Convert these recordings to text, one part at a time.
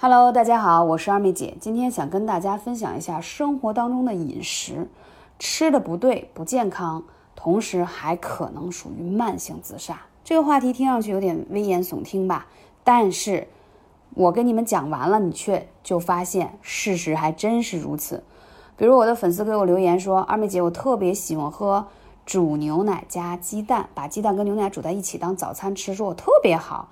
Hello，大家好，我是二妹姐，今天想跟大家分享一下生活当中的饮食，吃的不对不健康，同时还可能属于慢性自杀。这个话题听上去有点危言耸听吧，但是我跟你们讲完了，你却就发现事实还真是如此。比如我的粉丝给我留言说，二妹姐，我特别喜欢喝煮牛奶加鸡蛋，把鸡蛋跟牛奶煮在一起当早餐吃，说我特别好。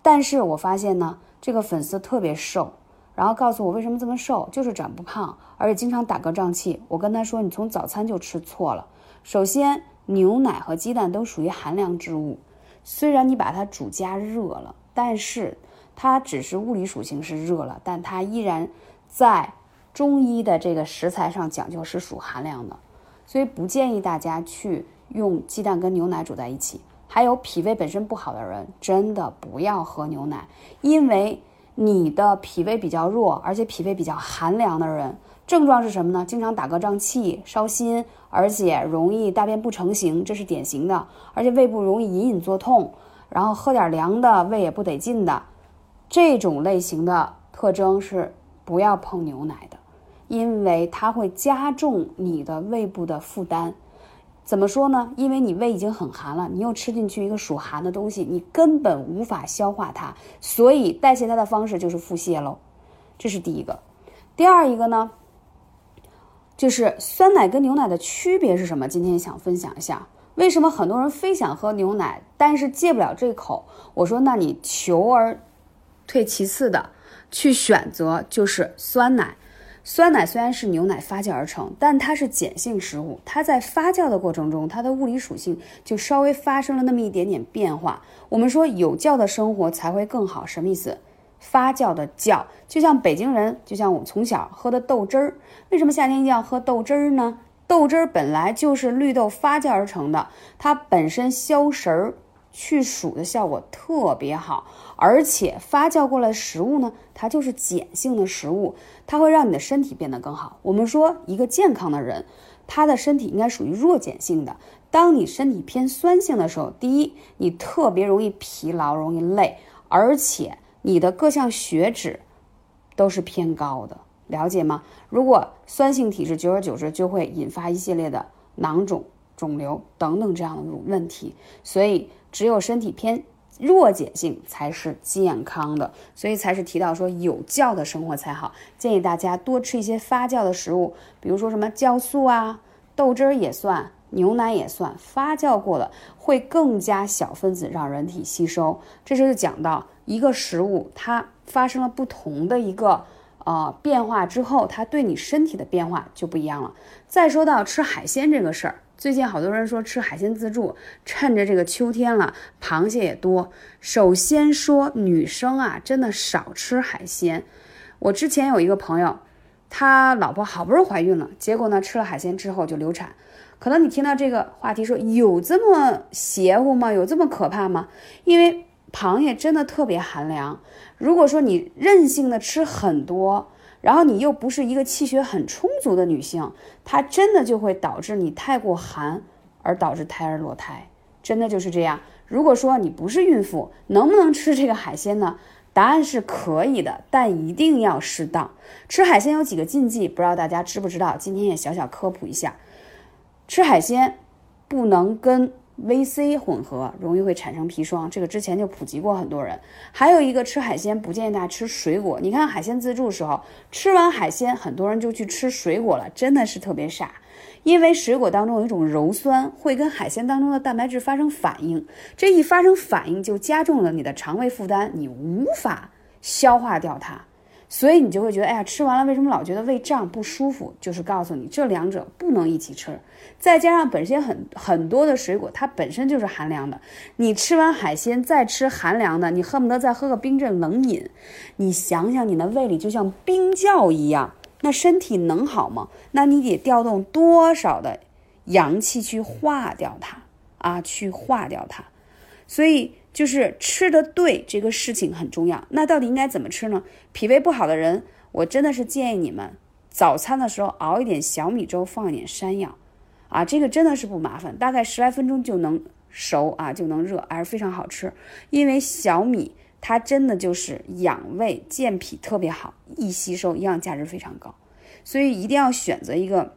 但是我发现呢。这个粉丝特别瘦，然后告诉我为什么这么瘦，就是长不胖，而且经常打嗝胀气。我跟他说，你从早餐就吃错了。首先，牛奶和鸡蛋都属于寒凉之物，虽然你把它煮加热了，但是它只是物理属性是热了，但它依然在中医的这个食材上讲究是属寒凉的，所以不建议大家去用鸡蛋跟牛奶煮在一起。还有脾胃本身不好的人，真的不要喝牛奶，因为你的脾胃比较弱，而且脾胃比较寒凉的人，症状是什么呢？经常打嗝胀气、烧心，而且容易大便不成形，这是典型的。而且胃部容易隐隐作痛，然后喝点凉的，胃也不得劲的，这种类型的特征是不要碰牛奶的，因为它会加重你的胃部的负担。怎么说呢？因为你胃已经很寒了，你又吃进去一个属寒的东西，你根本无法消化它，所以代谢它的方式就是腹泻喽。这是第一个。第二一个呢，就是酸奶跟牛奶的区别是什么？今天想分享一下，为什么很多人非想喝牛奶，但是戒不了这口？我说，那你求而退其次的去选择就是酸奶。酸奶虽然是牛奶发酵而成，但它是碱性食物，它在发酵的过程中，它的物理属性就稍微发生了那么一点点变化。我们说有酵的生活才会更好，什么意思？发酵的酵，就像北京人，就像我们从小喝的豆汁儿，为什么夏天一定要喝豆汁儿呢？豆汁儿本来就是绿豆发酵而成的，它本身消食儿。去暑的效果特别好，而且发酵过来的食物呢，它就是碱性的食物，它会让你的身体变得更好。我们说一个健康的人，他的身体应该属于弱碱性的。当你身体偏酸性的时候，第一，你特别容易疲劳，容易累，而且你的各项血脂都是偏高的，了解吗？如果酸性体质，久而久之就会引发一系列的囊肿。肿瘤等等这样的问题，所以只有身体偏弱碱性才是健康的，所以才是提到说有酵的生活才好。建议大家多吃一些发酵的食物，比如说什么酵素啊、豆汁儿也算，牛奶也算，发酵过的会更加小分子让人体吸收。这时候就讲到一个食物它发生了不同的一个呃变化之后，它对你身体的变化就不一样了。再说到吃海鲜这个事儿。最近好多人说吃海鲜自助，趁着这个秋天了，螃蟹也多。首先说女生啊，真的少吃海鲜。我之前有一个朋友，他老婆好不容易怀孕了，结果呢吃了海鲜之后就流产。可能你听到这个话题说有这么邪乎吗？有这么可怕吗？因为螃蟹真的特别寒凉。如果说你任性的吃很多。然后你又不是一个气血很充足的女性，它真的就会导致你太过寒，而导致胎儿落胎，真的就是这样。如果说你不是孕妇，能不能吃这个海鲜呢？答案是可以的，但一定要适当。吃海鲜有几个禁忌，不知道大家知不知道？今天也小小科普一下，吃海鲜不能跟。VC 混合容易会产生砒霜，这个之前就普及过很多人。还有一个吃海鲜不建议大家吃水果。你看海鲜自助时候，吃完海鲜，很多人就去吃水果了，真的是特别傻。因为水果当中有一种鞣酸，会跟海鲜当中的蛋白质发生反应，这一发生反应就加重了你的肠胃负担，你无法消化掉它。所以你就会觉得，哎呀，吃完了为什么老觉得胃胀不舒服？就是告诉你，这两者不能一起吃。再加上本身很很多的水果，它本身就是寒凉的。你吃完海鲜再吃寒凉的，你恨不得再喝个冰镇冷饮。你想想，你的胃里就像冰窖一样，那身体能好吗？那你得调动多少的阳气去化掉它啊，去化掉它。所以。就是吃的对这个事情很重要。那到底应该怎么吃呢？脾胃不好的人，我真的是建议你们早餐的时候熬一点小米粥，放一点山药，啊，这个真的是不麻烦，大概十来分钟就能熟啊，就能热，还是非常好吃。因为小米它真的就是养胃健脾特别好，易吸收，营养价值非常高，所以一定要选择一个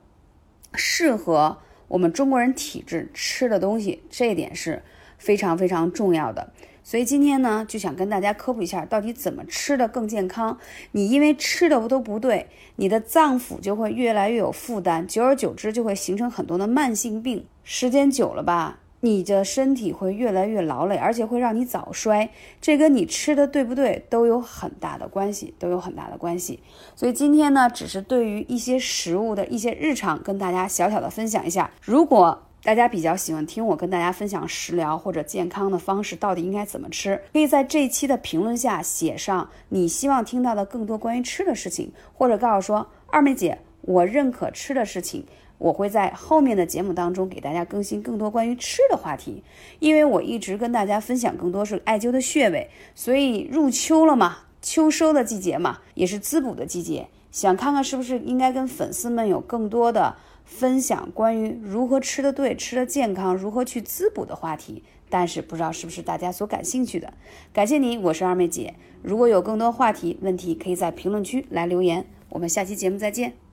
适合我们中国人体质吃的东西，这一点是非常非常重要的。所以今天呢，就想跟大家科普一下，到底怎么吃的更健康。你因为吃的都不对，你的脏腑就会越来越有负担，久而久之就会形成很多的慢性病。时间久了吧，你的身体会越来越劳累，而且会让你早衰。这跟你吃的对不对都有很大的关系，都有很大的关系。所以今天呢，只是对于一些食物的一些日常，跟大家小小的分享一下。如果大家比较喜欢听我跟大家分享食疗或者健康的方式，到底应该怎么吃？可以在这一期的评论下写上你希望听到的更多关于吃的事情，或者告诉说二妹姐，我认可吃的事情，我会在后面的节目当中给大家更新更多关于吃的话题。因为我一直跟大家分享更多是艾灸的穴位，所以入秋了嘛，秋收的季节嘛，也是滋补的季节，想看看是不是应该跟粉丝们有更多的。分享关于如何吃的对、吃的健康、如何去滋补的话题，但是不知道是不是大家所感兴趣的。感谢你，我是二妹姐。如果有更多话题问题，可以在评论区来留言。我们下期节目再见。